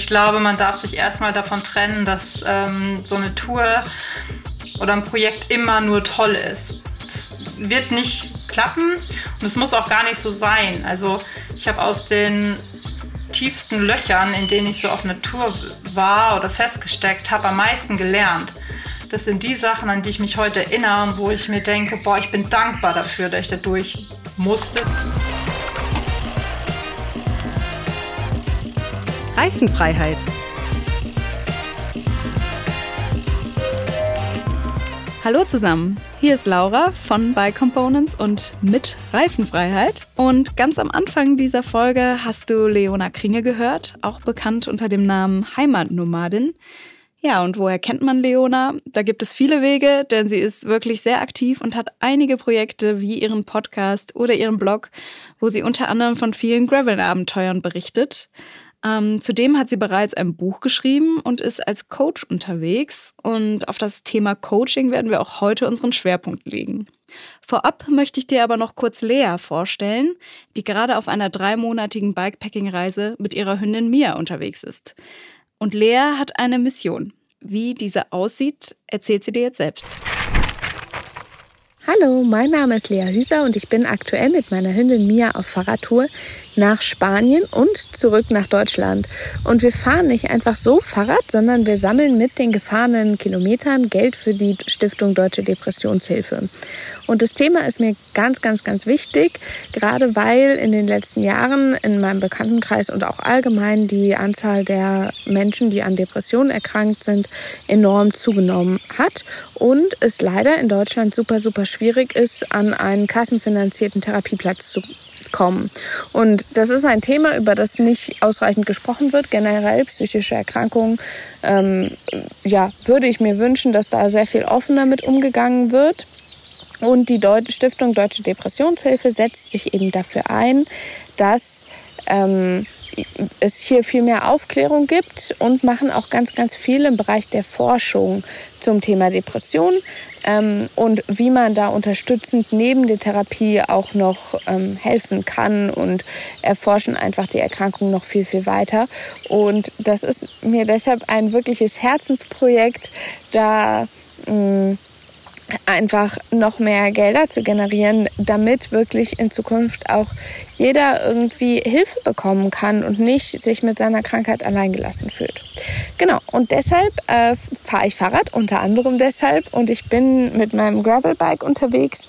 ich glaube, man darf sich erstmal davon trennen, dass ähm, so eine Tour oder ein Projekt immer nur toll ist. Es wird nicht klappen und es muss auch gar nicht so sein. Also ich habe aus den tiefsten Löchern, in denen ich so auf einer Tour war oder festgesteckt habe, am meisten gelernt. Das sind die Sachen, an die ich mich heute erinnere und wo ich mir denke, boah, ich bin dankbar dafür, dass ich da durch musste. Reifenfreiheit. Hallo zusammen, hier ist Laura von By Components und mit Reifenfreiheit. Und ganz am Anfang dieser Folge hast du Leona Kringe gehört, auch bekannt unter dem Namen Heimatnomadin. Ja, und woher kennt man Leona? Da gibt es viele Wege, denn sie ist wirklich sehr aktiv und hat einige Projekte wie ihren Podcast oder ihren Blog, wo sie unter anderem von vielen Gravel-Abenteuern berichtet. Ähm, zudem hat sie bereits ein Buch geschrieben und ist als Coach unterwegs. Und auf das Thema Coaching werden wir auch heute unseren Schwerpunkt legen. Vorab möchte ich dir aber noch kurz Lea vorstellen, die gerade auf einer dreimonatigen Bikepacking-Reise mit ihrer Hündin Mia unterwegs ist. Und Lea hat eine Mission. Wie diese aussieht, erzählt sie dir jetzt selbst. Hallo, mein Name ist Lea Hüser und ich bin aktuell mit meiner Hündin Mia auf Fahrradtour nach Spanien und zurück nach Deutschland. Und wir fahren nicht einfach so Fahrrad, sondern wir sammeln mit den gefahrenen Kilometern Geld für die Stiftung Deutsche Depressionshilfe. Und das Thema ist mir ganz, ganz, ganz wichtig, gerade weil in den letzten Jahren in meinem Bekanntenkreis und auch allgemein die Anzahl der Menschen, die an Depressionen erkrankt sind, enorm zugenommen hat und es leider in Deutschland super, super schwierig ist, an einen kassenfinanzierten Therapieplatz zu kommen. Und das ist ein Thema, über das nicht ausreichend gesprochen wird. Generell psychische Erkrankungen, ähm, ja, würde ich mir wünschen, dass da sehr viel offener mit umgegangen wird. Und die Deut Stiftung Deutsche Depressionshilfe setzt sich eben dafür ein, dass ähm, es hier viel mehr Aufklärung gibt und machen auch ganz, ganz viel im Bereich der Forschung zum Thema Depression ähm, und wie man da unterstützend neben der Therapie auch noch ähm, helfen kann und erforschen einfach die Erkrankung noch viel, viel weiter. Und das ist mir deshalb ein wirkliches Herzensprojekt, da mh, mm, einfach noch mehr Gelder zu generieren, damit wirklich in Zukunft auch jeder irgendwie Hilfe bekommen kann und nicht sich mit seiner Krankheit alleingelassen fühlt. Genau, und deshalb äh, fahre ich Fahrrad, unter anderem deshalb, und ich bin mit meinem Gravelbike unterwegs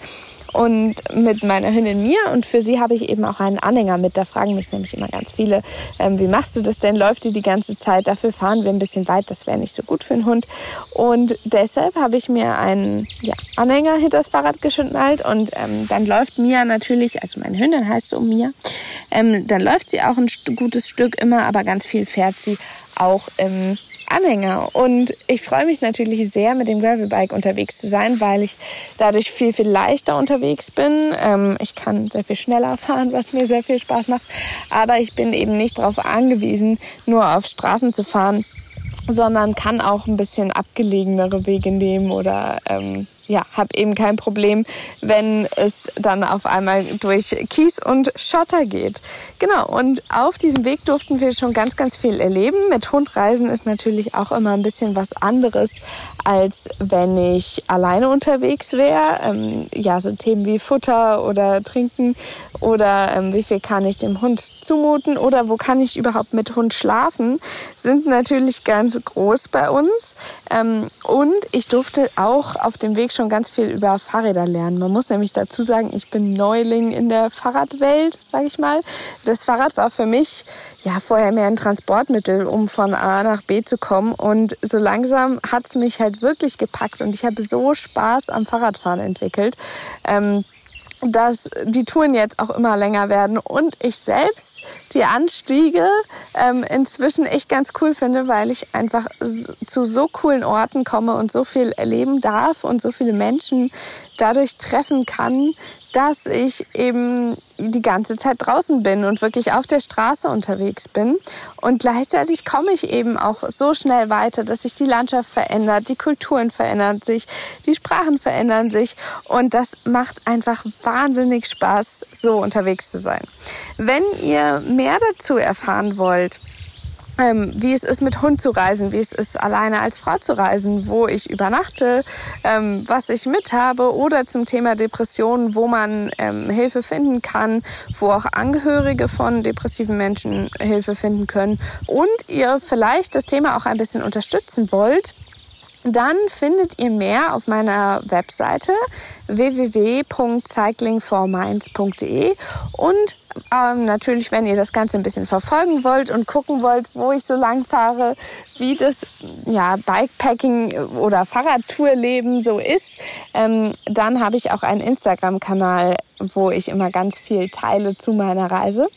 und mit meiner Hündin Mia und für sie habe ich eben auch einen Anhänger mit. Da fragen mich nämlich immer ganz viele, ähm, wie machst du das denn? Läuft die die ganze Zeit? Dafür fahren wir ein bisschen weit, das wäre nicht so gut für einen Hund. Und deshalb habe ich mir einen ja, Anhänger hinter das Fahrrad geschnallt und ähm, dann läuft Mia natürlich, also meine Hündin heißt so Mia, ähm, dann läuft sie auch ein gutes Stück immer, aber ganz viel fährt sie auch im Anhänger. Und ich freue mich natürlich sehr, mit dem Gravelbike unterwegs zu sein, weil ich dadurch viel, viel leichter unterwegs bin. Ähm, ich kann sehr viel schneller fahren, was mir sehr viel Spaß macht. Aber ich bin eben nicht darauf angewiesen, nur auf Straßen zu fahren, sondern kann auch ein bisschen abgelegenere Wege nehmen oder ähm, ja, habe eben kein Problem, wenn es dann auf einmal durch Kies und Schotter geht. Genau, und auf diesem Weg durften wir schon ganz, ganz viel erleben. Mit Hundreisen ist natürlich auch immer ein bisschen was anderes, als wenn ich alleine unterwegs wäre. Ähm, ja, so Themen wie Futter oder Trinken oder ähm, wie viel kann ich dem Hund zumuten oder wo kann ich überhaupt mit Hund schlafen, sind natürlich ganz groß bei uns. Ähm, und ich durfte auch auf dem Weg schon ganz viel über Fahrräder lernen. Man muss nämlich dazu sagen, ich bin Neuling in der Fahrradwelt, sage ich mal. Das Fahrrad war für mich ja vorher mehr ein Transportmittel, um von A nach B zu kommen. Und so langsam hat's mich halt wirklich gepackt und ich habe so Spaß am Fahrradfahren entwickelt. Ähm, dass die Touren jetzt auch immer länger werden und ich selbst die Anstiege ähm, inzwischen echt ganz cool finde, weil ich einfach zu so coolen Orten komme und so viel erleben darf und so viele Menschen dadurch treffen kann, dass ich eben die ganze Zeit draußen bin und wirklich auf der Straße unterwegs bin. Und gleichzeitig komme ich eben auch so schnell weiter, dass sich die Landschaft verändert, die Kulturen verändern sich, die Sprachen verändern sich. Und das macht einfach wahnsinnig Spaß, so unterwegs zu sein. Wenn ihr mehr dazu erfahren wollt, ähm, wie es ist, mit Hund zu reisen, wie es ist, alleine als Frau zu reisen, wo ich übernachte, ähm, was ich mit habe oder zum Thema Depressionen, wo man ähm, Hilfe finden kann, wo auch Angehörige von depressiven Menschen Hilfe finden können und ihr vielleicht das Thema auch ein bisschen unterstützen wollt, dann findet ihr mehr auf meiner Webseite www.cyclingforminds.de und ähm, natürlich, wenn ihr das Ganze ein bisschen verfolgen wollt und gucken wollt, wo ich so lang fahre, wie das ja, Bikepacking oder Fahrradtourleben so ist, ähm, dann habe ich auch einen Instagram-Kanal, wo ich immer ganz viel teile zu meiner Reise.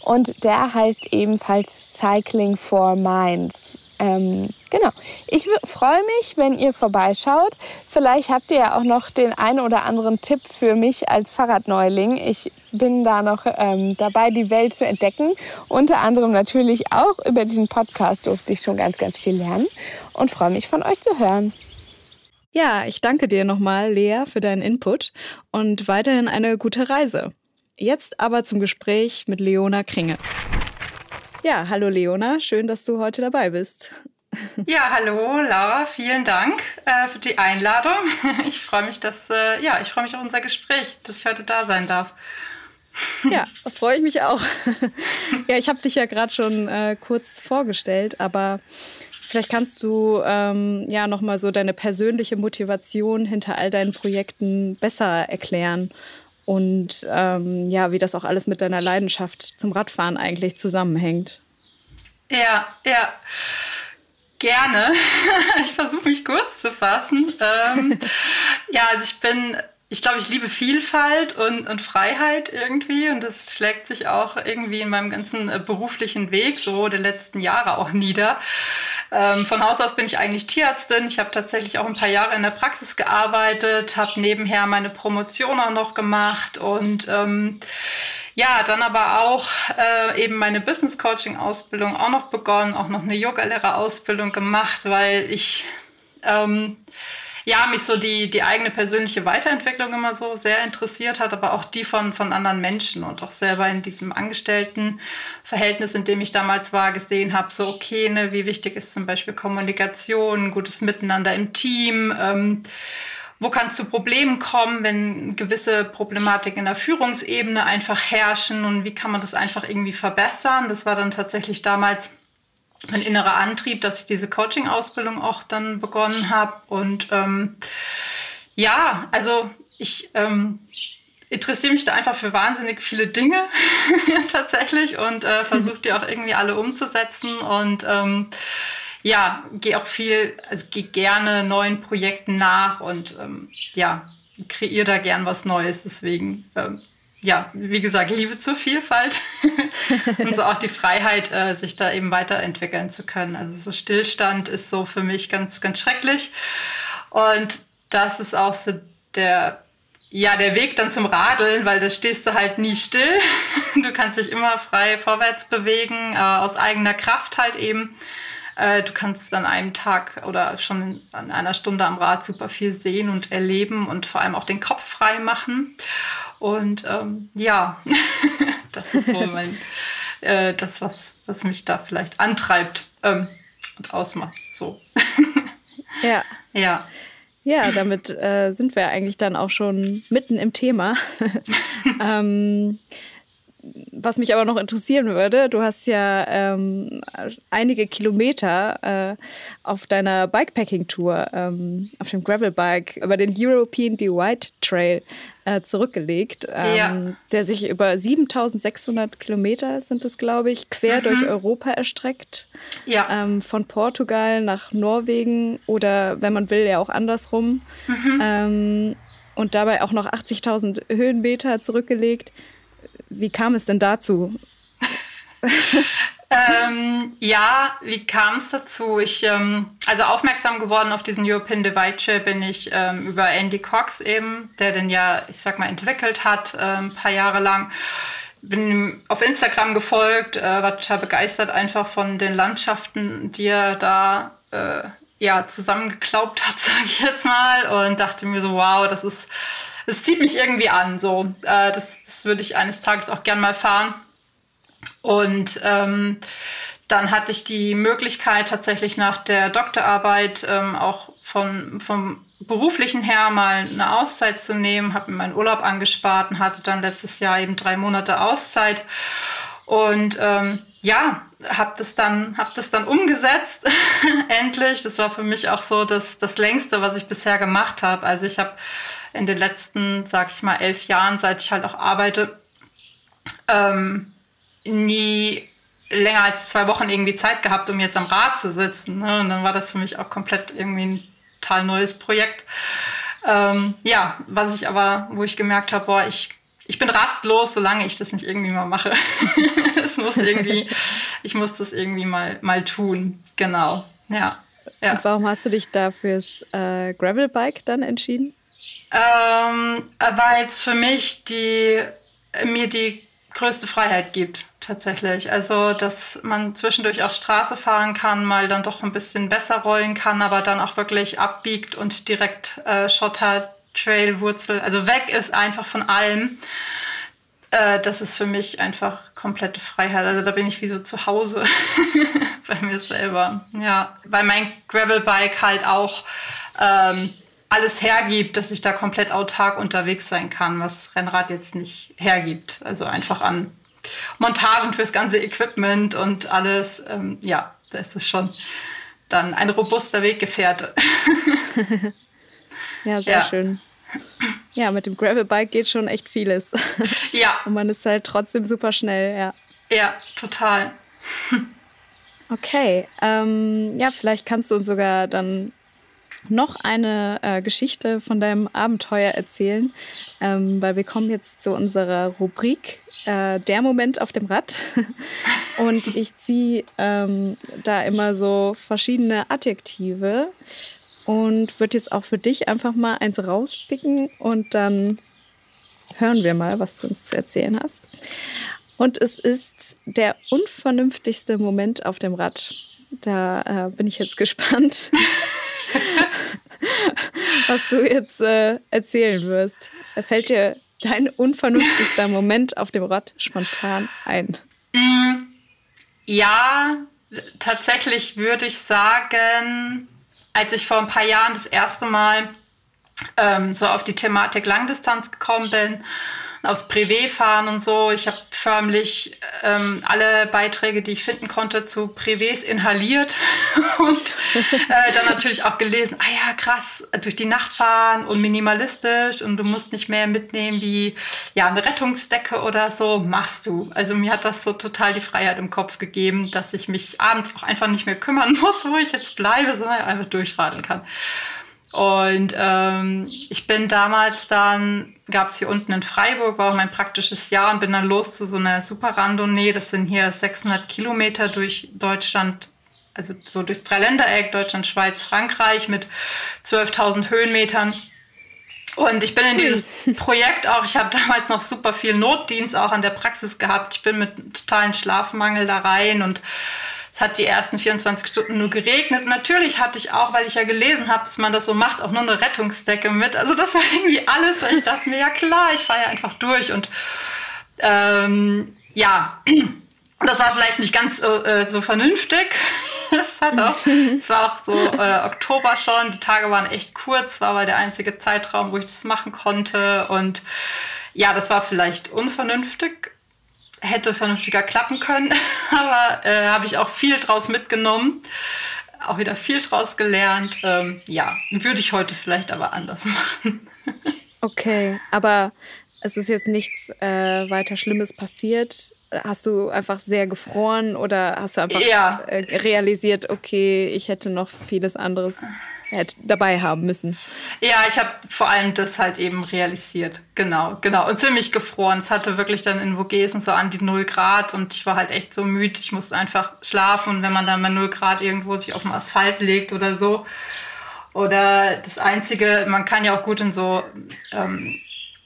Und der heißt ebenfalls Cycling for Minds. Ähm, genau. Ich freue mich, wenn ihr vorbeischaut. Vielleicht habt ihr ja auch noch den einen oder anderen Tipp für mich als Fahrradneuling. Ich bin da noch ähm, dabei, die Welt zu entdecken. Unter anderem natürlich auch über diesen Podcast durfte ich schon ganz, ganz viel lernen und freue mich von euch zu hören. Ja, ich danke dir nochmal, Lea, für deinen Input und weiterhin eine gute Reise. Jetzt aber zum Gespräch mit Leona Kringe. Ja, hallo Leona, schön, dass du heute dabei bist. Ja, hallo Laura, vielen Dank äh, für die Einladung. Ich freue mich, dass äh, ja, ich freue mich auf unser Gespräch, dass ich heute da sein darf. Ja, freue ich mich auch. ja, ich habe dich ja gerade schon äh, kurz vorgestellt, aber vielleicht kannst du ähm, ja noch mal so deine persönliche Motivation hinter all deinen Projekten besser erklären und ähm, ja, wie das auch alles mit deiner Leidenschaft zum Radfahren eigentlich zusammenhängt. Ja, ja. Gerne. ich versuche mich kurz zu fassen. Ähm, ja, also ich bin ich glaube, ich liebe Vielfalt und, und Freiheit irgendwie und das schlägt sich auch irgendwie in meinem ganzen äh, beruflichen Weg so der letzten Jahre auch nieder. Ähm, von Haus aus bin ich eigentlich Tierärztin. Ich habe tatsächlich auch ein paar Jahre in der Praxis gearbeitet, habe nebenher meine Promotion auch noch gemacht und ähm, ja, dann aber auch äh, eben meine Business Coaching Ausbildung auch noch begonnen, auch noch eine Yoga-Lehrer-Ausbildung gemacht, weil ich ähm, ja, mich so die, die eigene persönliche Weiterentwicklung immer so sehr interessiert hat, aber auch die von, von anderen Menschen und auch selber in diesem Angestelltenverhältnis, in dem ich damals war, gesehen habe, so okay, ne, wie wichtig ist zum Beispiel Kommunikation, gutes Miteinander im Team, ähm, wo kann es zu Problemen kommen, wenn gewisse Problematiken in der Führungsebene einfach herrschen und wie kann man das einfach irgendwie verbessern. Das war dann tatsächlich damals mein innerer Antrieb, dass ich diese Coaching-Ausbildung auch dann begonnen habe. Und ähm, ja, also ich ähm, interessiere mich da einfach für wahnsinnig viele Dinge tatsächlich und äh, versuche die auch irgendwie alle umzusetzen und ähm, ja, gehe auch viel, also gehe gerne neuen Projekten nach und ähm, ja, kreiere da gern was Neues. Deswegen ähm, ja, wie gesagt, Liebe zur Vielfalt und so auch die Freiheit, äh, sich da eben weiterentwickeln zu können. Also so Stillstand ist so für mich ganz, ganz schrecklich. Und das ist auch so der, ja, der Weg dann zum Radeln, weil da stehst du halt nie still. Du kannst dich immer frei vorwärts bewegen, äh, aus eigener Kraft halt eben. Äh, du kannst an einem Tag oder schon an einer Stunde am Rad super viel sehen und erleben und vor allem auch den Kopf frei machen. Und ähm, ja, das ist so mein, äh, das, was, was mich da vielleicht antreibt ähm, und ausmacht. So. ja. Ja. Ja, damit äh, sind wir eigentlich dann auch schon mitten im Thema. ähm, was mich aber noch interessieren würde, du hast ja ähm, einige Kilometer äh, auf deiner Bikepacking-Tour ähm, auf dem Gravelbike über den European Divide Trail äh, zurückgelegt, ähm, ja. der sich über 7600 Kilometer sind es, glaube ich, quer mhm. durch Europa erstreckt. Ja. Ähm, von Portugal nach Norwegen oder, wenn man will, ja auch andersrum. Mhm. Ähm, und dabei auch noch 80.000 Höhenmeter zurückgelegt. Wie kam es denn dazu? ähm, ja, wie kam es dazu? Ich, ähm, also aufmerksam geworden auf diesen European Divide bin ich ähm, über Andy Cox eben, der den ja, ich sag mal, entwickelt hat, ein paar Jahre lang. Bin ihm auf Instagram gefolgt, äh, war total begeistert einfach von den Landschaften, die er da äh, ja, zusammengeklaubt hat, sage ich jetzt mal, und dachte mir so, wow, das ist es zieht mich irgendwie an. So, äh, das, das würde ich eines Tages auch gern mal fahren. Und ähm, dann hatte ich die Möglichkeit, tatsächlich nach der Doktorarbeit ähm, auch von, vom beruflichen her mal eine Auszeit zu nehmen, habe mir meinen Urlaub angespart und hatte dann letztes Jahr eben drei Monate Auszeit. Und ähm, ja, habe das dann hab das dann umgesetzt endlich. Das war für mich auch so das das längste, was ich bisher gemacht habe. Also ich habe in den letzten, sag ich mal, elf Jahren, seit ich halt auch arbeite, ähm, nie länger als zwei Wochen irgendwie Zeit gehabt, um jetzt am Rad zu sitzen. Ne? Und dann war das für mich auch komplett irgendwie ein total neues Projekt. Ähm, ja, was ich aber, wo ich gemerkt habe, boah, ich, ich bin rastlos, solange ich das nicht irgendwie mal mache. es muss irgendwie, ich muss das irgendwie mal, mal tun. Genau. Ja. ja. Und warum hast du dich da fürs äh, Gravelbike dann entschieden? Ähm, weil es für mich die, mir die größte Freiheit gibt, tatsächlich. Also, dass man zwischendurch auch Straße fahren kann, mal dann doch ein bisschen besser rollen kann, aber dann auch wirklich abbiegt und direkt äh, Schotter, Trail, Wurzel, also weg ist einfach von allem. Äh, das ist für mich einfach komplette Freiheit. Also da bin ich wie so zu Hause bei mir selber. Ja, weil mein Gravelbike halt auch ähm, alles hergibt, dass ich da komplett autark unterwegs sein kann, was Rennrad jetzt nicht hergibt. Also einfach an Montagen fürs ganze Equipment und alles. Ähm, ja, da ist es schon dann ein robuster Weggefährte. ja, sehr ja. schön. Ja, mit dem Gravelbike geht schon echt vieles. Ja. Und man ist halt trotzdem super schnell, ja. Ja, total. Okay, ähm, ja, vielleicht kannst du uns sogar dann noch eine äh, Geschichte von deinem Abenteuer erzählen, ähm, weil wir kommen jetzt zu unserer Rubrik äh, Der Moment auf dem Rad. Und ich ziehe ähm, da immer so verschiedene Adjektive und würde jetzt auch für dich einfach mal eins rauspicken und dann hören wir mal, was du uns zu erzählen hast. Und es ist der unvernünftigste Moment auf dem Rad. Da äh, bin ich jetzt gespannt, was du jetzt äh, erzählen wirst. Fällt dir dein unvernünftigster Moment auf dem Rad spontan ein? Mm, ja, tatsächlich würde ich sagen, als ich vor ein paar Jahren das erste Mal ähm, so auf die Thematik Langdistanz gekommen bin aufs Privé fahren und so. Ich habe förmlich ähm, alle Beiträge, die ich finden konnte, zu Privés inhaliert und äh, dann natürlich auch gelesen, ah ja, krass, durch die Nacht fahren und minimalistisch und du musst nicht mehr mitnehmen wie ja eine Rettungsdecke oder so, machst du. Also mir hat das so total die Freiheit im Kopf gegeben, dass ich mich abends auch einfach nicht mehr kümmern muss, wo ich jetzt bleibe, sondern einfach durchradeln kann. Und ähm, ich bin damals dann, gab es hier unten in Freiburg, war auch mein praktisches Jahr und bin dann los zu so einer Super-Randonnee. Das sind hier 600 Kilometer durch Deutschland, also so durchs Dreiländereck, Deutschland, Schweiz, Frankreich mit 12.000 Höhenmetern. Und ich bin in dieses Projekt auch, ich habe damals noch super viel Notdienst auch an der Praxis gehabt. Ich bin mit totalen Schlafmangel da rein und es hat die ersten 24 Stunden nur geregnet. Und natürlich hatte ich auch, weil ich ja gelesen habe, dass man das so macht, auch nur eine Rettungsdecke mit. Also das war irgendwie alles, weil ich dachte mir, ja klar, ich fahre ja einfach durch. Und ähm, ja, das war vielleicht nicht ganz äh, so vernünftig. Es war auch so äh, Oktober schon, die Tage waren echt kurz, war aber der einzige Zeitraum, wo ich das machen konnte. Und ja, das war vielleicht unvernünftig hätte vernünftiger klappen können, aber äh, habe ich auch viel draus mitgenommen, auch wieder viel draus gelernt. Ähm, ja, würde ich heute vielleicht aber anders machen. okay, aber es ist jetzt nichts äh, weiter Schlimmes passiert. Hast du einfach sehr gefroren oder hast du einfach ja. äh, realisiert, okay, ich hätte noch vieles anderes dabei haben müssen. Ja, ich habe vor allem das halt eben realisiert. Genau, genau. Und ziemlich gefroren. Es hatte wirklich dann in Vogesen so an die 0 Grad und ich war halt echt so müde. Ich musste einfach schlafen und wenn man dann bei 0 Grad irgendwo sich auf dem Asphalt legt oder so. Oder das Einzige, man kann ja auch gut in so ähm,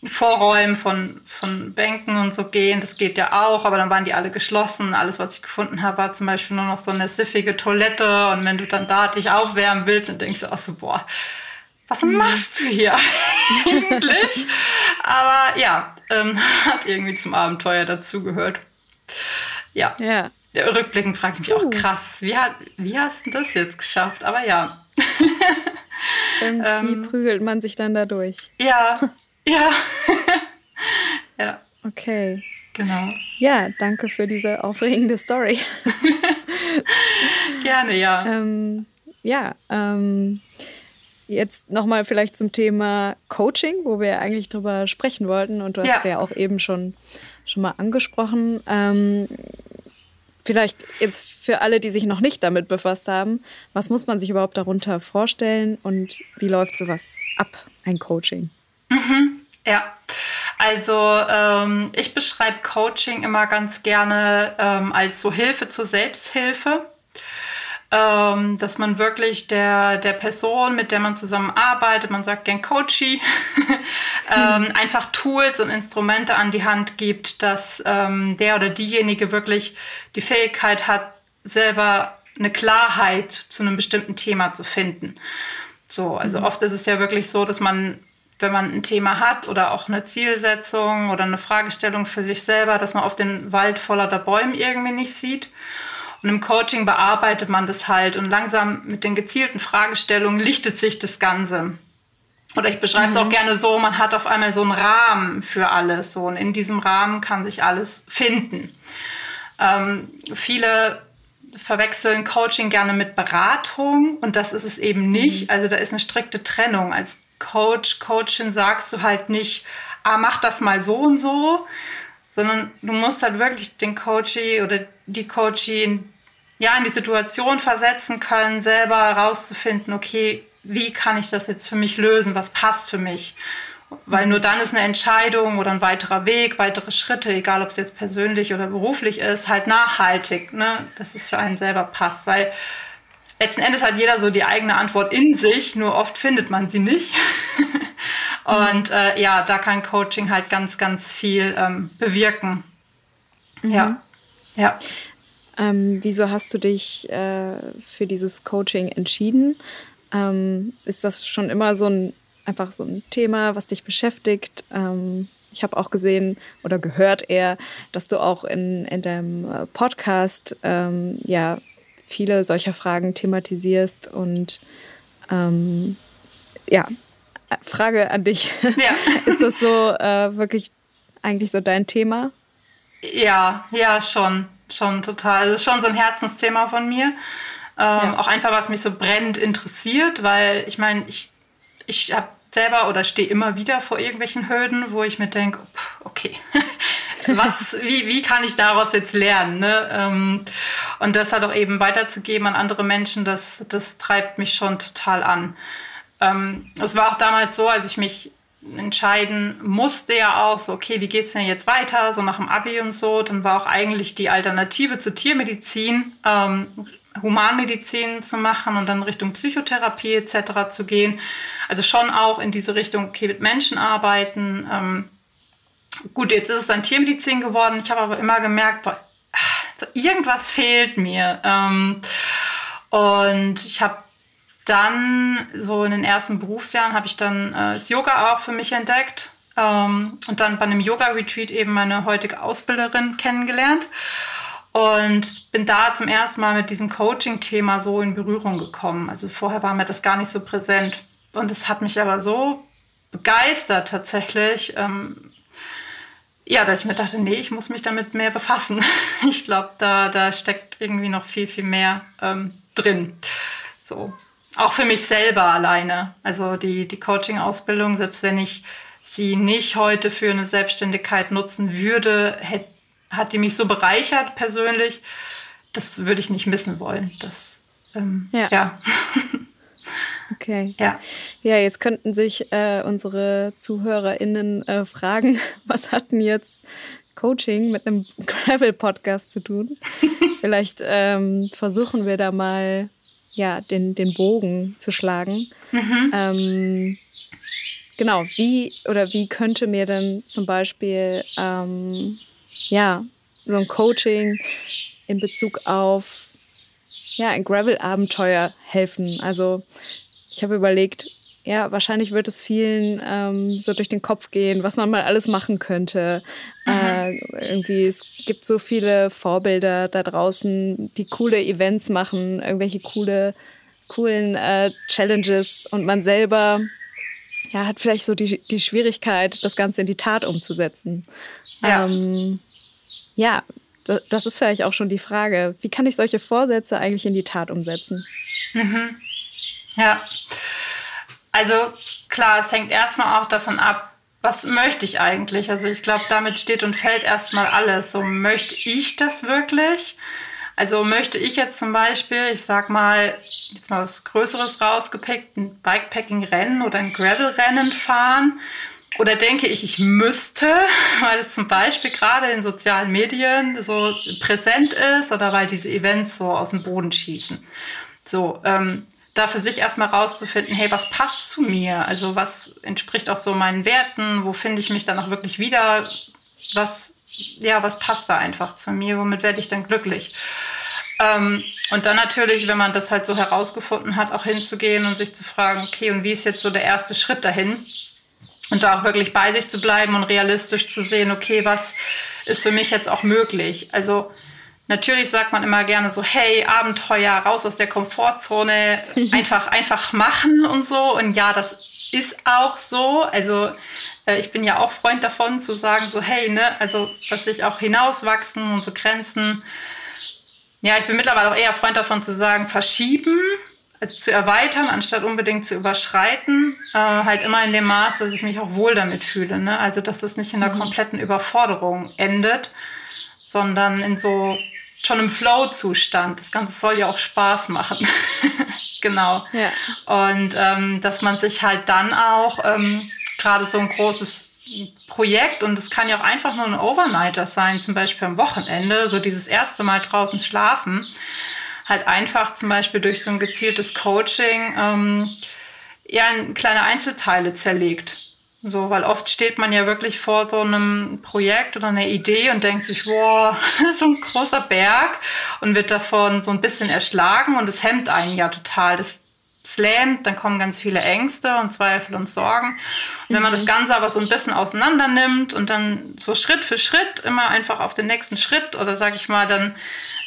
Vorräumen von, von Bänken und so gehen. Das geht ja auch, aber dann waren die alle geschlossen. Alles, was ich gefunden habe, war zum Beispiel nur noch so eine siffige Toilette. Und wenn du dann da dich aufwärmen willst, dann denkst du auch so, boah, was mhm. machst du hier eigentlich? aber ja, ähm, hat irgendwie zum Abenteuer dazugehört. Ja. Ja. rückblickend frage ich mich uh. auch krass, wie, hat, wie hast du das jetzt geschafft? Aber ja. Ähm, prügelt man sich dann dadurch. Ja, ja. ja. Okay. Genau. Ja, danke für diese aufregende Story. Gerne, ja. Ähm, ja, ähm, jetzt nochmal vielleicht zum Thema Coaching, wo wir eigentlich drüber sprechen wollten und du hast ja, ja auch eben schon, schon mal angesprochen. Ähm, vielleicht jetzt für alle, die sich noch nicht damit befasst haben, was muss man sich überhaupt darunter vorstellen und wie läuft sowas ab, ein Coaching? Mhm, ja. Also ähm, ich beschreibe Coaching immer ganz gerne ähm, als so Hilfe zur Selbsthilfe. Ähm, dass man wirklich der, der Person, mit der man zusammenarbeitet, man sagt gern Coachie, ähm, einfach Tools und Instrumente an die Hand gibt, dass ähm, der oder diejenige wirklich die Fähigkeit hat, selber eine Klarheit zu einem bestimmten Thema zu finden. So, also mhm. oft ist es ja wirklich so, dass man wenn man ein Thema hat oder auch eine Zielsetzung oder eine Fragestellung für sich selber, dass man auf den Wald voller der Bäume irgendwie nicht sieht. Und im Coaching bearbeitet man das halt und langsam mit den gezielten Fragestellungen lichtet sich das Ganze. Oder ich beschreibe es mhm. auch gerne so, man hat auf einmal so einen Rahmen für alles. So, und in diesem Rahmen kann sich alles finden. Ähm, viele verwechseln Coaching gerne mit Beratung und das ist es eben nicht. Mhm. Also da ist eine strikte Trennung. Als Coach, Coachin sagst du halt nicht, ah, mach das mal so und so, sondern du musst halt wirklich den Coachie oder die Coachie in, ja, in die Situation versetzen können, selber herauszufinden, okay, wie kann ich das jetzt für mich lösen, was passt für mich. Weil nur dann ist eine Entscheidung oder ein weiterer Weg, weitere Schritte, egal ob es jetzt persönlich oder beruflich ist, halt nachhaltig, ne? dass es für einen selber passt. Weil letzten Endes hat jeder so die eigene Antwort in sich, nur oft findet man sie nicht. Und äh, ja, da kann Coaching halt ganz, ganz viel ähm, bewirken. Mhm. Ja. Ja. Ähm, wieso hast du dich äh, für dieses Coaching entschieden? Ähm, ist das schon immer so ein einfach so ein Thema, was dich beschäftigt? Ähm, ich habe auch gesehen oder gehört eher, dass du auch in, in deinem äh, Podcast ähm, ja viele solcher Fragen thematisierst und ähm, ja, Frage an dich. Ja. Ist das so äh, wirklich eigentlich so dein Thema? Ja, ja, schon. Schon total. Es ist schon so ein Herzensthema von mir. Ähm, ja. Auch einfach, was mich so brennend interessiert, weil ich meine, ich, ich habe selber oder stehe immer wieder vor irgendwelchen Hürden, wo ich mir denke, okay, was, wie, wie kann ich daraus jetzt lernen? Ne? Ähm, und das halt auch eben weiterzugeben an andere Menschen, das, das treibt mich schon total an. Ähm, es war auch damals so, als ich mich entscheiden musste ja auch so, okay, wie geht's denn jetzt weiter, so nach dem Abi und so, dann war auch eigentlich die Alternative zur Tiermedizin, ähm, Humanmedizin zu machen und dann Richtung Psychotherapie etc. zu gehen. Also schon auch in diese Richtung, okay, mit Menschen arbeiten. Ähm, gut, jetzt ist es dann Tiermedizin geworden. Ich habe aber immer gemerkt, boah, irgendwas fehlt mir. Ähm, und ich habe dann so in den ersten Berufsjahren habe ich dann äh, das Yoga auch für mich entdeckt ähm, und dann bei einem Yoga-Retreat eben meine heutige Ausbilderin kennengelernt und bin da zum ersten Mal mit diesem Coaching-Thema so in Berührung gekommen. Also vorher war mir das gar nicht so präsent und es hat mich aber so begeistert tatsächlich. Ähm, ja, dass ich mir dachte, nee, ich muss mich damit mehr befassen. Ich glaube, da, da steckt irgendwie noch viel, viel mehr ähm, drin. So. Auch für mich selber alleine. Also die, die Coaching-Ausbildung, selbst wenn ich sie nicht heute für eine Selbstständigkeit nutzen würde, hätte, hat die mich so bereichert persönlich. Das würde ich nicht missen wollen. Das, ähm, ja. ja. Okay. Ja. Ja, jetzt könnten sich äh, unsere ZuhörerInnen äh, fragen, was hat denn jetzt Coaching mit einem Gravel-Podcast zu tun? Vielleicht ähm, versuchen wir da mal ja, den, den Bogen zu schlagen. Mhm. Ähm, genau, wie oder wie könnte mir denn zum Beispiel ähm, ja, so ein Coaching in Bezug auf ja, ein Gravel-Abenteuer helfen? Also ich habe überlegt, ja, wahrscheinlich wird es vielen ähm, so durch den Kopf gehen, was man mal alles machen könnte. Äh, irgendwie, es gibt so viele Vorbilder da draußen, die coole Events machen, irgendwelche coole, coolen äh, Challenges und man selber ja, hat vielleicht so die, die Schwierigkeit, das Ganze in die Tat umzusetzen. Ja. Ähm, ja, das ist vielleicht auch schon die Frage. Wie kann ich solche Vorsätze eigentlich in die Tat umsetzen? Mhm. Ja. Also klar, es hängt erstmal auch davon ab, was möchte ich eigentlich? Also ich glaube, damit steht und fällt erstmal alles. So möchte ich das wirklich? Also möchte ich jetzt zum Beispiel, ich sag mal, jetzt mal was Größeres rausgepickt, ein Bikepacking-Rennen oder ein Gravel-Rennen fahren? Oder denke ich, ich müsste, weil es zum Beispiel gerade in sozialen Medien so präsent ist oder weil diese Events so aus dem Boden schießen? So, ähm, da für sich erstmal rauszufinden, hey, was passt zu mir? Also was entspricht auch so meinen Werten? Wo finde ich mich dann auch wirklich wieder? Was, ja, was passt da einfach zu mir? Womit werde ich dann glücklich? Ähm, und dann natürlich, wenn man das halt so herausgefunden hat, auch hinzugehen und sich zu fragen, okay, und wie ist jetzt so der erste Schritt dahin? Und da auch wirklich bei sich zu bleiben und realistisch zu sehen, okay, was ist für mich jetzt auch möglich? Also Natürlich sagt man immer gerne so, hey, Abenteuer, raus aus der Komfortzone, einfach, einfach machen und so. Und ja, das ist auch so. Also äh, ich bin ja auch Freund davon zu sagen so, hey, ne, also dass sich auch hinauswachsen und so Grenzen. Ja, ich bin mittlerweile auch eher Freund davon zu sagen, verschieben, also zu erweitern, anstatt unbedingt zu überschreiten. Äh, halt immer in dem Maß, dass ich mich auch wohl damit fühle. Ne? Also dass es nicht in der mhm. kompletten Überforderung endet, sondern in so schon im Flow-Zustand. Das Ganze soll ja auch Spaß machen. genau. Ja. Und ähm, dass man sich halt dann auch ähm, gerade so ein großes Projekt und es kann ja auch einfach nur ein Overnighter sein, zum Beispiel am Wochenende, so dieses erste Mal draußen schlafen, halt einfach zum Beispiel durch so ein gezieltes Coaching ähm, ja in kleine Einzelteile zerlegt. So, weil oft steht man ja wirklich vor so einem Projekt oder einer Idee und denkt sich, wow, so ein großer Berg und wird davon so ein bisschen erschlagen und es hemmt einen ja total. Das slammt, dann kommen ganz viele Ängste und Zweifel und Sorgen. Und wenn man das mhm. Ganze aber so ein bisschen auseinander nimmt und dann so Schritt für Schritt immer einfach auf den nächsten Schritt oder sag ich mal dann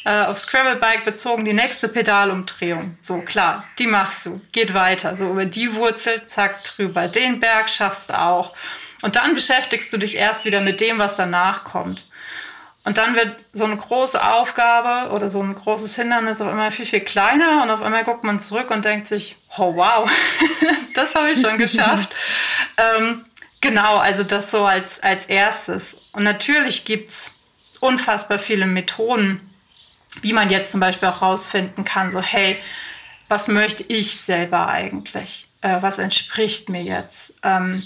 äh, aufs Gravelbike bezogen die nächste Pedalumdrehung. So klar, die machst du, geht weiter. So über die Wurzel, zack, drüber. Den Berg schaffst du auch. Und dann beschäftigst du dich erst wieder mit dem, was danach kommt. Und dann wird so eine große Aufgabe oder so ein großes Hindernis auf einmal viel, viel kleiner und auf einmal guckt man zurück und denkt sich, oh wow, das habe ich schon geschafft. ähm, genau, also das so als, als erstes. Und natürlich gibt es unfassbar viele Methoden, wie man jetzt zum Beispiel auch rausfinden kann, so hey, was möchte ich selber eigentlich? Äh, was entspricht mir jetzt? Ähm,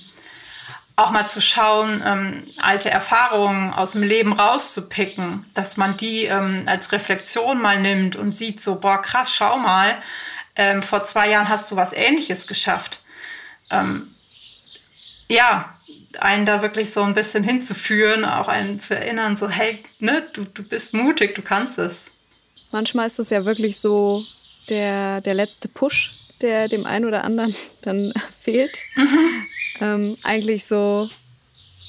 auch mal zu schauen, ähm, alte Erfahrungen aus dem Leben rauszupicken, dass man die ähm, als Reflexion mal nimmt und sieht so, boah, krass, schau mal, ähm, vor zwei Jahren hast du was Ähnliches geschafft. Ähm, ja, einen da wirklich so ein bisschen hinzuführen, auch einen zu erinnern, so, hey, ne, du, du bist mutig, du kannst es. Manchmal ist es ja wirklich so der, der letzte Push, der dem einen oder anderen dann fehlt. Mhm. Ähm, eigentlich so,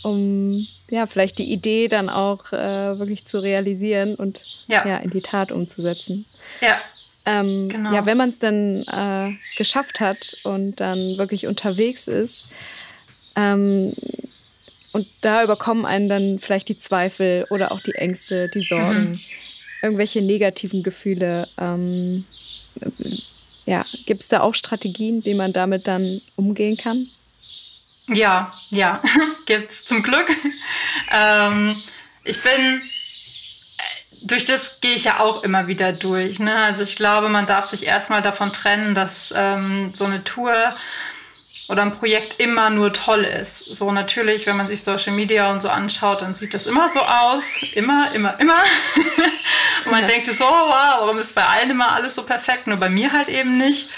um ja, vielleicht die Idee dann auch äh, wirklich zu realisieren und ja. ja. in die Tat umzusetzen. Ja. Ähm, genau. Ja, wenn man es dann äh, geschafft hat und dann wirklich unterwegs ist, ähm, und da überkommen einen dann vielleicht die Zweifel oder auch die Ängste, die Sorgen, mhm. irgendwelche negativen Gefühle. Ähm, ja, gibt es da auch Strategien, wie man damit dann umgehen kann? Ja, ja, gibt's zum Glück. ähm, ich bin, durch das gehe ich ja auch immer wieder durch. Ne? Also ich glaube, man darf sich erstmal davon trennen, dass ähm, so eine Tour oder ein Projekt immer nur toll ist. So natürlich, wenn man sich Social Media und so anschaut, dann sieht das immer so aus. Immer, immer, immer. und man ja. denkt sich so, oh, wow, warum ist bei allen immer alles so perfekt, nur bei mir halt eben nicht.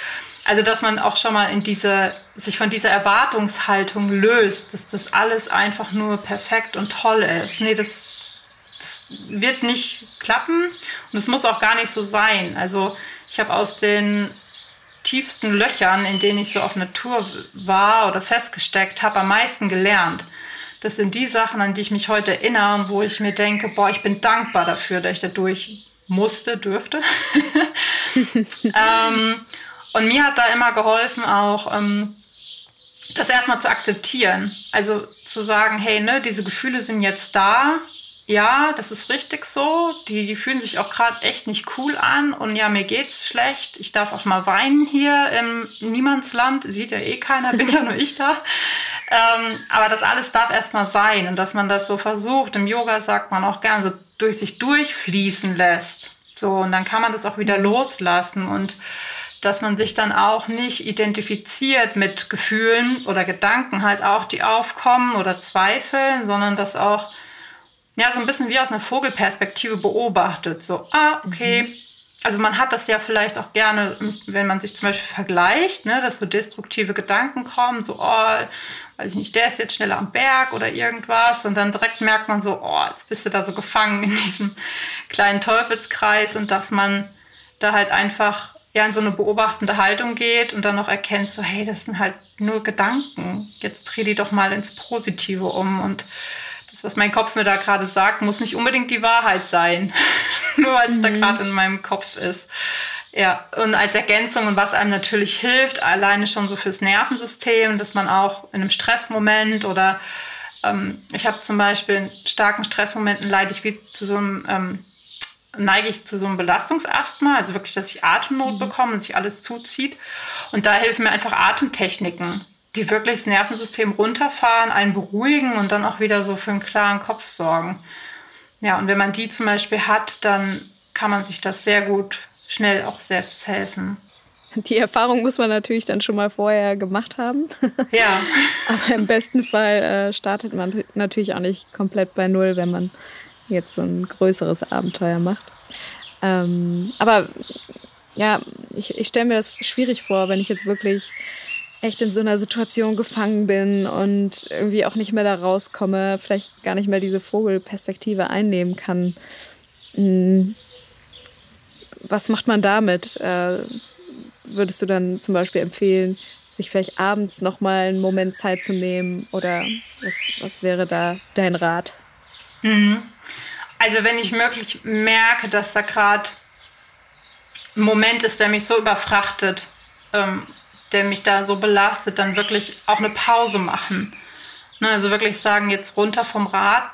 Also, dass man auch schon mal in diese, sich von dieser Erwartungshaltung löst, dass das alles einfach nur perfekt und toll ist. Nee, das, das wird nicht klappen und es muss auch gar nicht so sein. Also, ich habe aus den tiefsten Löchern, in denen ich so auf Natur war oder festgesteckt habe, am meisten gelernt. Das sind die Sachen, an die ich mich heute erinnere und wo ich mir denke, boah, ich bin dankbar dafür, dass ich da durch musste, dürfte. ähm, und mir hat da immer geholfen, auch ähm, das erstmal zu akzeptieren. Also zu sagen, hey, ne, diese Gefühle sind jetzt da. Ja, das ist richtig so. Die, die fühlen sich auch gerade echt nicht cool an. Und ja, mir geht's schlecht. Ich darf auch mal weinen hier im Niemandsland. Sieht ja eh keiner, bin ja nur ich da. Ähm, aber das alles darf erstmal sein. Und dass man das so versucht. Im Yoga sagt man auch gern so durch sich durchfließen lässt. So, und dann kann man das auch wieder loslassen. Und dass man sich dann auch nicht identifiziert mit Gefühlen oder Gedanken halt auch, die aufkommen oder zweifeln, sondern das auch ja so ein bisschen wie aus einer Vogelperspektive beobachtet. So, ah, okay. Mhm. Also man hat das ja vielleicht auch gerne, wenn man sich zum Beispiel vergleicht, ne, dass so destruktive Gedanken kommen, so, oh, weiß ich nicht, der ist jetzt schneller am Berg oder irgendwas. Und dann direkt merkt man so, oh, jetzt bist du da so gefangen in diesem kleinen Teufelskreis und dass man da halt einfach ja in so eine beobachtende Haltung geht und dann noch erkennt, so, hey, das sind halt nur Gedanken. Jetzt dreh die doch mal ins Positive um. Und das, was mein Kopf mir da gerade sagt, muss nicht unbedingt die Wahrheit sein. nur weil es mhm. da gerade in meinem Kopf ist. Ja, und als Ergänzung und was einem natürlich hilft, alleine schon so fürs Nervensystem, dass man auch in einem Stressmoment oder ähm, ich habe zum Beispiel in starken Stressmomenten leide ich wie zu so einem ähm, neige ich zu so einem Belastungsasthma, also wirklich, dass ich Atemnot mhm. bekomme und sich alles zuzieht. Und da helfen mir einfach Atemtechniken, die wirklich das Nervensystem runterfahren, einen beruhigen und dann auch wieder so für einen klaren Kopf sorgen. Ja, und wenn man die zum Beispiel hat, dann kann man sich das sehr gut schnell auch selbst helfen. Die Erfahrung muss man natürlich dann schon mal vorher gemacht haben. Ja. Aber im besten Fall äh, startet man natürlich auch nicht komplett bei Null, wenn man jetzt so ein größeres Abenteuer macht. Ähm, aber ja, ich, ich stelle mir das schwierig vor, wenn ich jetzt wirklich echt in so einer Situation gefangen bin und irgendwie auch nicht mehr da rauskomme, vielleicht gar nicht mehr diese Vogelperspektive einnehmen kann. Hm. Was macht man damit? Äh, würdest du dann zum Beispiel empfehlen, sich vielleicht abends nochmal einen Moment Zeit zu nehmen? Oder was, was wäre da dein Rat? Mhm. Also wenn ich wirklich merke, dass da gerade ein Moment ist, der mich so überfrachtet, ähm, der mich da so belastet, dann wirklich auch eine Pause machen. Ne, also wirklich sagen, jetzt runter vom Rad,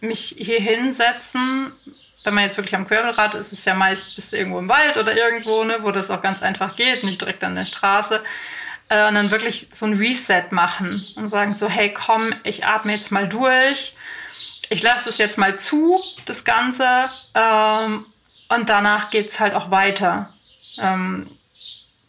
mich hier hinsetzen. Wenn man jetzt wirklich am Querbelrad ist, ist es ja meist bis irgendwo im Wald oder irgendwo, ne, wo das auch ganz einfach geht, nicht direkt an der Straße. Äh, und dann wirklich so ein Reset machen und sagen so, hey, komm, ich atme jetzt mal durch ich lasse es jetzt mal zu, das Ganze. Ähm, und danach geht es halt auch weiter. Ähm,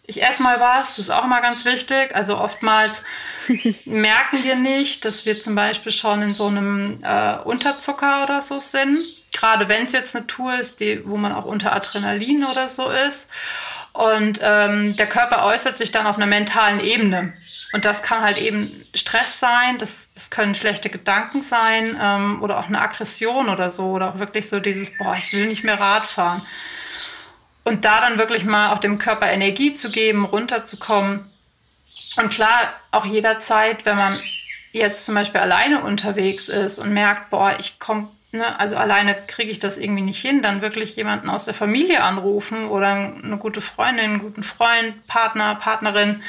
ich esse mal was, das ist auch immer ganz wichtig. Also oftmals merken wir nicht, dass wir zum Beispiel schon in so einem äh, Unterzucker oder so sind. Gerade wenn es jetzt eine Tour ist, die, wo man auch unter Adrenalin oder so ist. Und ähm, der Körper äußert sich dann auf einer mentalen Ebene. Und das kann halt eben Stress sein, das, das können schlechte Gedanken sein ähm, oder auch eine Aggression oder so. Oder auch wirklich so dieses, boah, ich will nicht mehr Rad fahren. Und da dann wirklich mal auch dem Körper Energie zu geben, runterzukommen. Und klar, auch jederzeit, wenn man jetzt zum Beispiel alleine unterwegs ist und merkt, boah, ich komme ne, also alleine kriege ich das irgendwie nicht hin, dann wirklich jemanden aus der Familie anrufen oder eine gute Freundin, einen guten Freund, Partner, Partnerin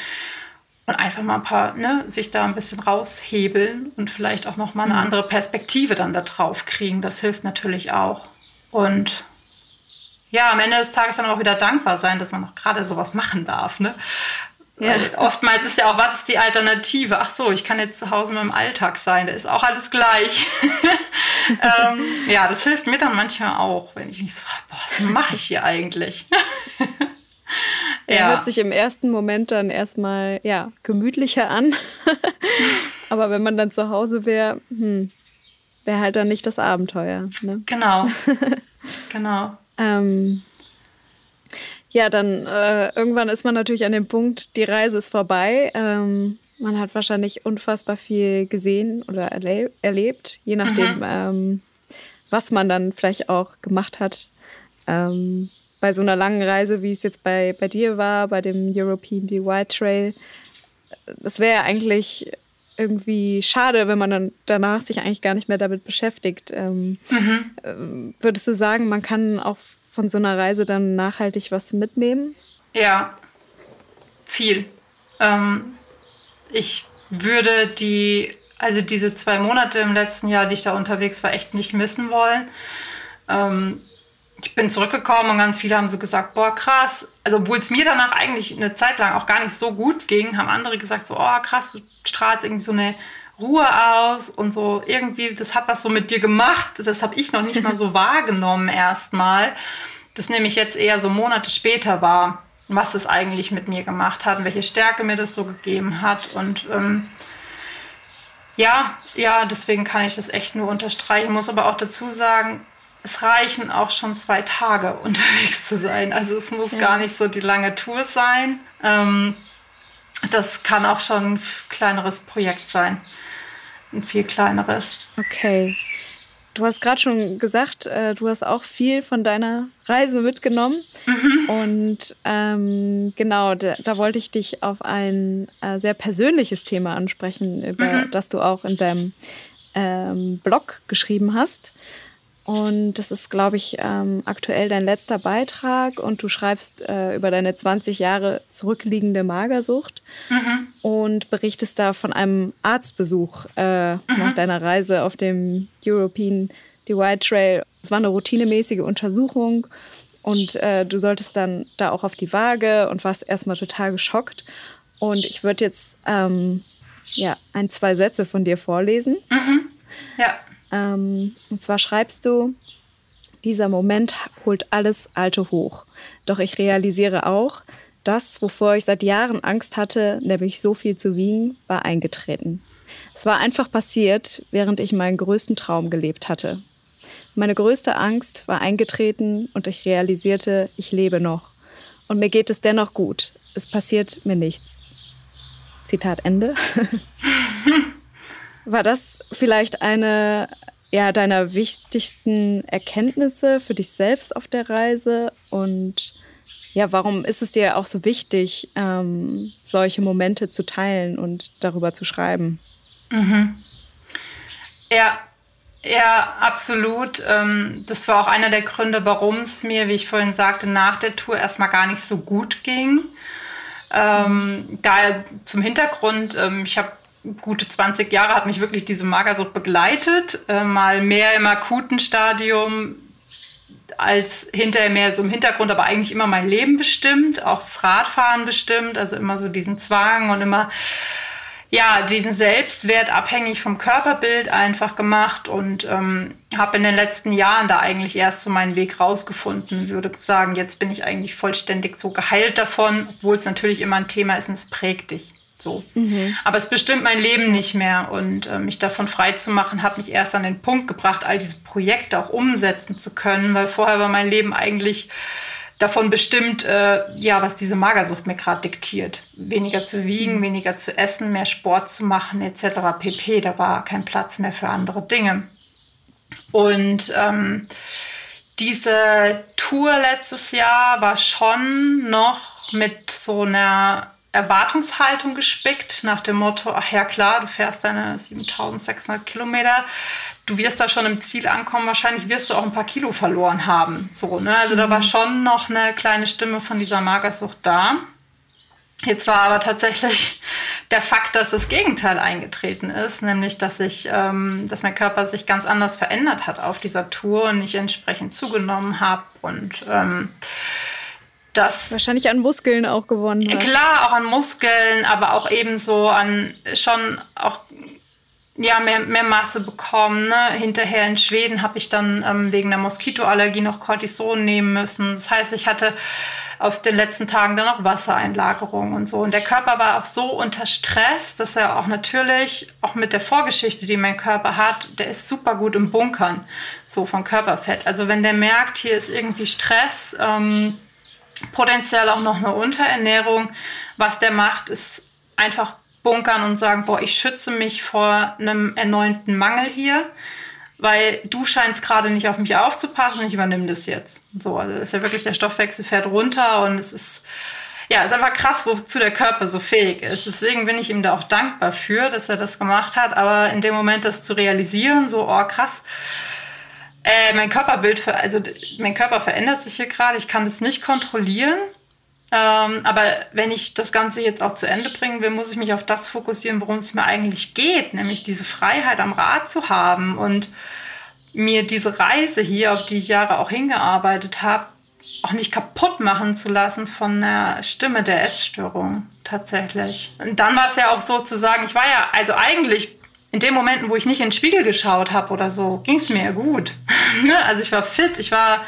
und einfach mal ein paar, ne, sich da ein bisschen raushebeln und vielleicht auch noch mal eine mhm. andere Perspektive dann da drauf kriegen. Das hilft natürlich auch. Und ja, am Ende des Tages dann auch wieder dankbar sein, dass man auch gerade sowas machen darf. Ne? Ja. oftmals ist ja auch, was ist die Alternative? Ach so, ich kann jetzt zu Hause mit dem Alltag sein, da ist auch alles gleich. ähm, ja, das hilft mir dann manchmal auch, wenn ich mich so, boah, was mache ich hier eigentlich? Er ja. hört sich im ersten Moment dann erstmal ja, gemütlicher an. Aber wenn man dann zu Hause wäre, hm, wäre halt dann nicht das Abenteuer. Ne? Genau. genau. Ähm, ja, dann äh, irgendwann ist man natürlich an dem Punkt, die Reise ist vorbei. Ähm, man hat wahrscheinlich unfassbar viel gesehen oder erleb erlebt, je nachdem, mhm. ähm, was man dann vielleicht auch gemacht hat. Ähm, bei so einer langen Reise, wie es jetzt bei, bei dir war, bei dem European DY Trail, das wäre ja eigentlich irgendwie schade, wenn man dann danach sich eigentlich gar nicht mehr damit beschäftigt. Ähm, mhm. Würdest du sagen, man kann auch von so einer Reise dann nachhaltig was mitnehmen? Ja, viel. Ähm, ich würde die, also diese zwei Monate im letzten Jahr, die ich da unterwegs war, echt nicht missen wollen. Ähm, ich bin zurückgekommen und ganz viele haben so gesagt, boah, krass. Also, obwohl es mir danach eigentlich eine Zeit lang auch gar nicht so gut ging, haben andere gesagt, so, oh, krass, du strahlst irgendwie so eine Ruhe aus und so irgendwie, das hat was so mit dir gemacht. Das habe ich noch nicht mal so wahrgenommen erstmal. Das nämlich jetzt eher so Monate später war, was das eigentlich mit mir gemacht hat und welche Stärke mir das so gegeben hat. Und ähm, ja, ja, deswegen kann ich das echt nur unterstreichen. Muss aber auch dazu sagen, es reichen auch schon zwei Tage unterwegs zu sein. Also es muss ja. gar nicht so die lange Tour sein. Ähm, das kann auch schon ein kleineres Projekt sein. Ein viel kleineres. Okay. Du hast gerade schon gesagt, äh, du hast auch viel von deiner Reise mitgenommen. Mhm. Und ähm, genau, da, da, wollte ich dich auf ein äh, sehr persönliches Thema ansprechen, über mhm. das du auch in deinem ähm, Blog geschrieben hast. Und das ist, glaube ich, ähm, aktuell dein letzter Beitrag und du schreibst äh, über deine 20 Jahre zurückliegende Magersucht mhm. und berichtest da von einem Arztbesuch äh, mhm. nach deiner Reise auf dem European DY Trail. Es war eine routinemäßige Untersuchung und äh, du solltest dann da auch auf die Waage und warst erstmal total geschockt. Und ich würde jetzt ähm, ja, ein, zwei Sätze von dir vorlesen. Mhm. Ja. Ähm, und zwar schreibst du, dieser Moment holt alles Alte hoch. Doch ich realisiere auch, das, wovor ich seit Jahren Angst hatte, nämlich so viel zu wiegen, war eingetreten. Es war einfach passiert, während ich meinen größten Traum gelebt hatte. Meine größte Angst war eingetreten und ich realisierte, ich lebe noch. Und mir geht es dennoch gut. Es passiert mir nichts. Zitat Ende. War das vielleicht eine ja, deiner wichtigsten Erkenntnisse für dich selbst auf der Reise? Und ja, warum ist es dir auch so wichtig, ähm, solche Momente zu teilen und darüber zu schreiben? Mhm. Ja, ja, absolut. Ähm, das war auch einer der Gründe, warum es mir, wie ich vorhin sagte, nach der Tour erstmal gar nicht so gut ging. Ähm, da zum Hintergrund, ähm, ich habe gute 20 Jahre hat mich wirklich diese Magersucht begleitet. Äh, mal mehr im akuten Stadium als hinterher mehr so im Hintergrund, aber eigentlich immer mein Leben bestimmt, auch das Radfahren bestimmt, also immer so diesen Zwang und immer ja, diesen Selbstwert abhängig vom Körperbild einfach gemacht und ähm, habe in den letzten Jahren da eigentlich erst so meinen Weg rausgefunden. Würde sagen, jetzt bin ich eigentlich vollständig so geheilt davon, obwohl es natürlich immer ein Thema ist und es prägt dich. So. Mhm. Aber es bestimmt mein Leben nicht mehr. Und äh, mich davon frei zu machen, hat mich erst an den Punkt gebracht, all diese Projekte auch umsetzen zu können, weil vorher war mein Leben eigentlich davon bestimmt, äh, ja, was diese Magersucht mir gerade diktiert. Weniger zu wiegen, mhm. weniger zu essen, mehr Sport zu machen, etc. pp. Da war kein Platz mehr für andere Dinge. Und ähm, diese Tour letztes Jahr war schon noch mit so einer Erwartungshaltung gespickt, nach dem Motto, ach ja klar, du fährst deine 7600 Kilometer, du wirst da schon im Ziel ankommen, wahrscheinlich wirst du auch ein paar Kilo verloren haben. So, ne? Also mhm. da war mhm. schon noch eine kleine Stimme von dieser Magersucht da. Jetzt war aber tatsächlich der Fakt, dass das Gegenteil eingetreten ist, nämlich dass ich, ähm, dass mein Körper sich ganz anders verändert hat auf dieser Tour und ich entsprechend zugenommen habe und ähm, das wahrscheinlich an Muskeln auch gewonnen hast. Klar, auch an Muskeln, aber auch ebenso an schon auch ja, mehr, mehr Masse bekommen. Ne? Hinterher in Schweden habe ich dann ähm, wegen der Moskitoallergie noch Cortison nehmen müssen. Das heißt, ich hatte auf den letzten Tagen dann noch Wassereinlagerung und so. Und der Körper war auch so unter Stress, dass er auch natürlich, auch mit der Vorgeschichte, die mein Körper hat, der ist super gut im Bunkern, so von Körperfett. Also wenn der merkt, hier ist irgendwie Stress, ähm, potenziell auch noch eine Unterernährung. Was der macht, ist einfach bunkern und sagen, boah, ich schütze mich vor einem erneuten Mangel hier, weil du scheinst gerade nicht auf mich aufzupassen, ich übernehme das jetzt. So, also ist ja wirklich, der Stoffwechsel fährt runter und es ist, ja, ist einfach krass, wozu der Körper so fähig ist. Deswegen bin ich ihm da auch dankbar für, dass er das gemacht hat. Aber in dem Moment das zu realisieren, so, oh krass, äh, mein Körperbild, also mein Körper verändert sich hier gerade, ich kann das nicht kontrollieren. Ähm, aber wenn ich das Ganze jetzt auch zu Ende bringen will, muss ich mich auf das fokussieren, worum es mir eigentlich geht, nämlich diese Freiheit am Rad zu haben und mir diese Reise hier, auf die ich Jahre auch hingearbeitet habe, auch nicht kaputt machen zu lassen von der Stimme der Essstörung tatsächlich. Und dann war es ja auch so zu sagen, ich war ja, also eigentlich in den Momenten, wo ich nicht in den Spiegel geschaut habe oder so, ging es mir ja gut. Ne? also ich war fit, ich war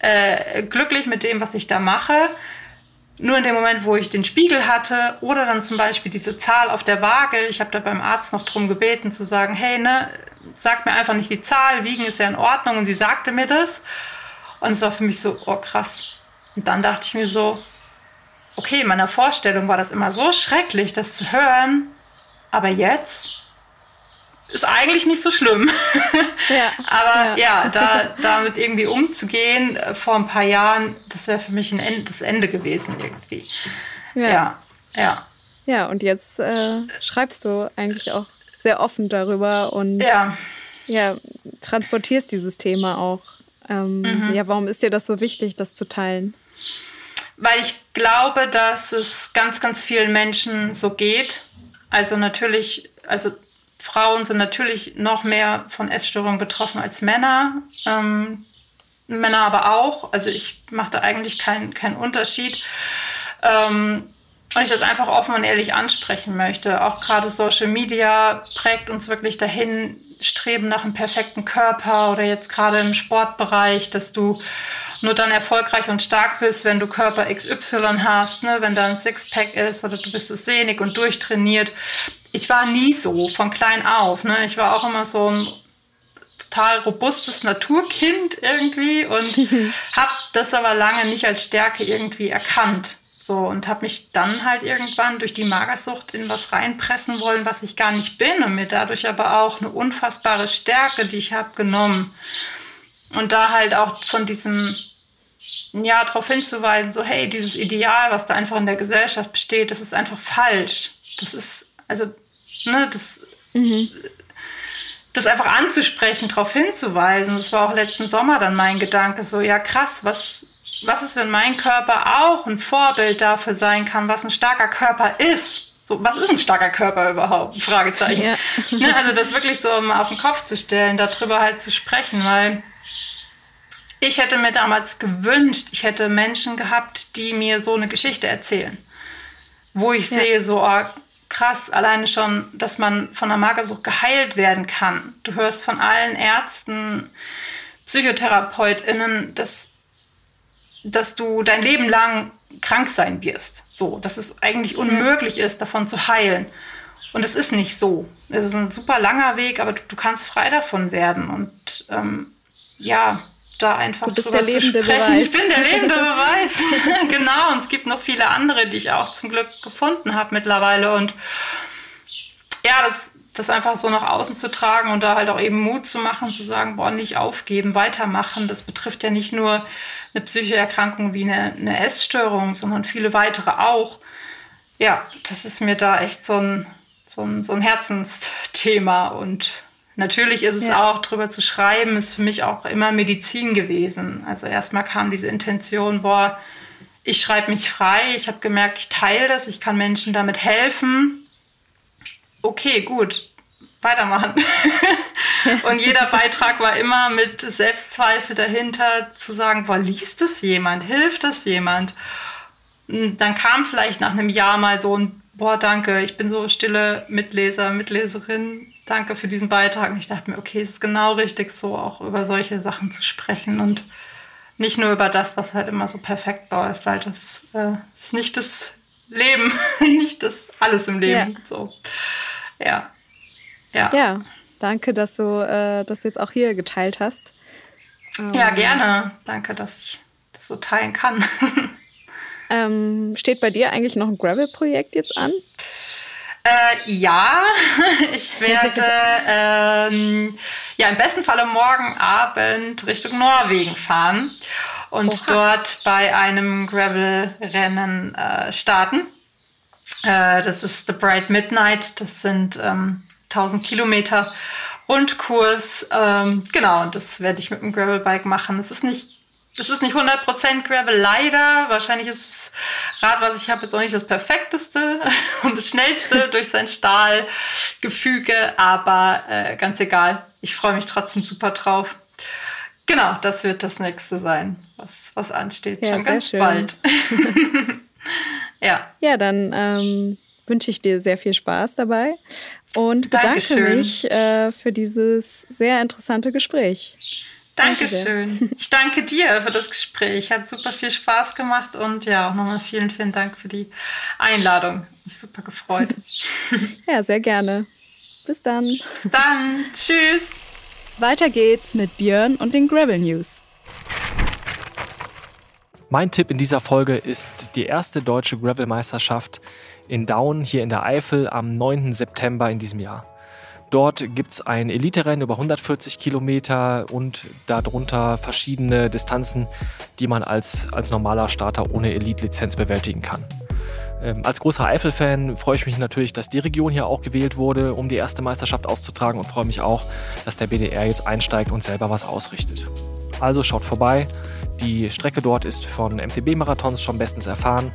äh, glücklich mit dem, was ich da mache. Nur in dem Moment, wo ich den Spiegel hatte oder dann zum Beispiel diese Zahl auf der Waage, ich habe da beim Arzt noch drum gebeten zu sagen, hey, ne, sag mir einfach nicht die Zahl, wiegen ist ja in Ordnung und sie sagte mir das. Und es war für mich so, oh krass. Und dann dachte ich mir so, okay, in meiner Vorstellung war das immer so schrecklich, das zu hören, aber jetzt ist eigentlich nicht so schlimm. Ja, aber ja, ja da, damit irgendwie umzugehen äh, vor ein paar Jahren, das wäre für mich ein Ende, das Ende gewesen irgendwie. Ja, ja. Ja, ja und jetzt äh, schreibst du eigentlich auch sehr offen darüber und ja. Ja, transportierst dieses Thema auch ähm, mhm. Ja, warum ist dir das so wichtig, das zu teilen? Weil ich glaube, dass es ganz, ganz vielen Menschen so geht. Also natürlich, also Frauen sind natürlich noch mehr von Essstörungen betroffen als Männer. Ähm, Männer aber auch. Also ich mache da eigentlich keinen kein Unterschied. Ähm, und ich das einfach offen und ehrlich ansprechen möchte. Auch gerade Social Media prägt uns wirklich dahin, streben nach einem perfekten Körper oder jetzt gerade im Sportbereich, dass du nur dann erfolgreich und stark bist, wenn du Körper XY hast, ne? wenn da ein Sixpack ist oder du bist so sehnig und durchtrainiert. Ich war nie so, von klein auf. Ne? Ich war auch immer so ein total robustes Naturkind irgendwie und habe das aber lange nicht als Stärke irgendwie erkannt. So, und habe mich dann halt irgendwann durch die Magersucht in was reinpressen wollen, was ich gar nicht bin und mir dadurch aber auch eine unfassbare Stärke, die ich habe, genommen. Und da halt auch von diesem, ja, darauf hinzuweisen, so, hey, dieses Ideal, was da einfach in der Gesellschaft besteht, das ist einfach falsch. Das ist, also, ne, das, mhm. das einfach anzusprechen, darauf hinzuweisen. Das war auch letzten Sommer dann mein Gedanke, so, ja, krass, was, was ist, wenn mein Körper auch ein Vorbild dafür sein kann, was ein starker Körper ist? So, was ist ein starker Körper überhaupt? Fragezeichen. Ja. Ne, also das wirklich so mal auf den Kopf zu stellen, darüber halt zu sprechen, weil ich hätte mir damals gewünscht, ich hätte Menschen gehabt, die mir so eine Geschichte erzählen. Wo ich ja. sehe, so oh, krass, alleine schon, dass man von der Magersucht geheilt werden kann. Du hörst von allen Ärzten, PsychotherapeutInnen, dass dass du dein Leben lang krank sein wirst. So, dass es eigentlich unmöglich ist, davon zu heilen. Und es ist nicht so. Es ist ein super langer Weg, aber du, du kannst frei davon werden. Und ähm, ja, da einfach du bist drüber der zu sprechen. Beweis. Ich bin der lebende Beweis. genau. Und es gibt noch viele andere, die ich auch zum Glück gefunden habe mittlerweile. Und ja, das, das einfach so nach außen zu tragen und da halt auch eben Mut zu machen, zu sagen, boah, nicht aufgeben, weitermachen. Das betrifft ja nicht nur eine psychische Erkrankung wie eine, eine Essstörung, sondern viele weitere auch. Ja, das ist mir da echt so ein, so ein, so ein Herzensthema. Und natürlich ist es ja. auch, drüber zu schreiben, ist für mich auch immer Medizin gewesen. Also erstmal kam diese Intention, boah, ich schreibe mich frei, ich habe gemerkt, ich teile das, ich kann Menschen damit helfen. Okay, gut, weitermachen. und jeder Beitrag war immer mit Selbstzweifel dahinter, zu sagen, boah, liest das jemand, hilft das jemand? Und dann kam vielleicht nach einem Jahr mal so ein, boah, danke, ich bin so stille Mitleser, Mitleserin, danke für diesen Beitrag. Und ich dachte mir, okay, es ist genau richtig, so auch über solche Sachen zu sprechen und nicht nur über das, was halt immer so perfekt läuft, weil das äh, ist nicht das Leben, nicht das alles im Leben. Ja. So. Ja. Ja. ja, danke, dass du äh, das jetzt auch hier geteilt hast. Ja, ähm, gerne. Danke, dass ich das so teilen kann. ähm, steht bei dir eigentlich noch ein Gravel-Projekt jetzt an? Äh, ja, ich werde ähm, ja im besten Falle morgen Abend Richtung Norwegen fahren und Oha. dort bei einem Gravel-Rennen äh, starten. Äh, das ist The Bright Midnight. Das sind ähm, 1000 Kilometer Rundkurs. Ähm, genau, und das werde ich mit dem Gravelbike machen. Es ist nicht, es ist nicht 100% Gravel, leider. Wahrscheinlich ist das Rad, was ich habe, jetzt auch nicht das perfekteste und das schnellste durch sein Stahlgefüge, aber äh, ganz egal. Ich freue mich trotzdem super drauf. Genau, das wird das nächste sein, was, was ansteht. Ja, Schon ganz schön. bald. ja. Ja, dann ähm, wünsche ich dir sehr viel Spaß dabei und bedanke Dankeschön. mich äh, für dieses sehr interessante Gespräch. Dankeschön. Danke ich danke dir für das Gespräch. Hat super viel Spaß gemacht und ja, auch nochmal vielen, vielen Dank für die Einladung. Mich super gefreut. ja, sehr gerne. Bis dann. Bis dann. Tschüss. Weiter geht's mit Björn und den Gravel News. Mein Tipp in dieser Folge ist die erste deutsche Gravel-Meisterschaft in Daun hier in der Eifel am 9. September in diesem Jahr. Dort gibt es ein Elite-Rennen über 140 Kilometer und darunter verschiedene Distanzen, die man als, als normaler Starter ohne Elite-Lizenz bewältigen kann. Ähm, als großer Eifel-Fan freue ich mich natürlich, dass die Region hier auch gewählt wurde, um die erste Meisterschaft auszutragen und freue mich auch, dass der BDR jetzt einsteigt und selber was ausrichtet. Also schaut vorbei. Die Strecke dort ist von MTB-Marathons schon bestens erfahren.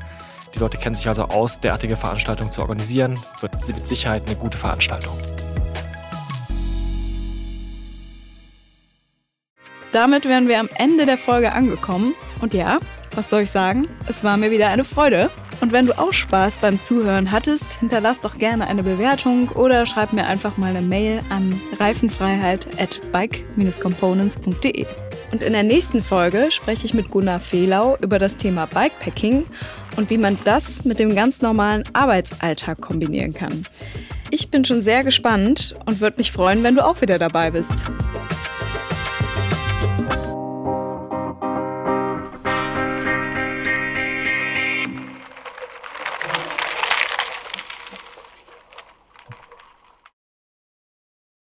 Die Leute kennen sich also aus, derartige Veranstaltungen zu organisieren. Wird mit Sicherheit eine gute Veranstaltung. Damit wären wir am Ende der Folge angekommen. Und ja, was soll ich sagen? Es war mir wieder eine Freude. Und wenn du auch Spaß beim Zuhören hattest, hinterlass doch gerne eine Bewertung oder schreib mir einfach mal eine Mail an reifenfreiheit at bike-components.de. Und in der nächsten Folge spreche ich mit Gunnar Fehlau über das Thema Bikepacking und wie man das mit dem ganz normalen Arbeitsalltag kombinieren kann. Ich bin schon sehr gespannt und würde mich freuen, wenn du auch wieder dabei bist.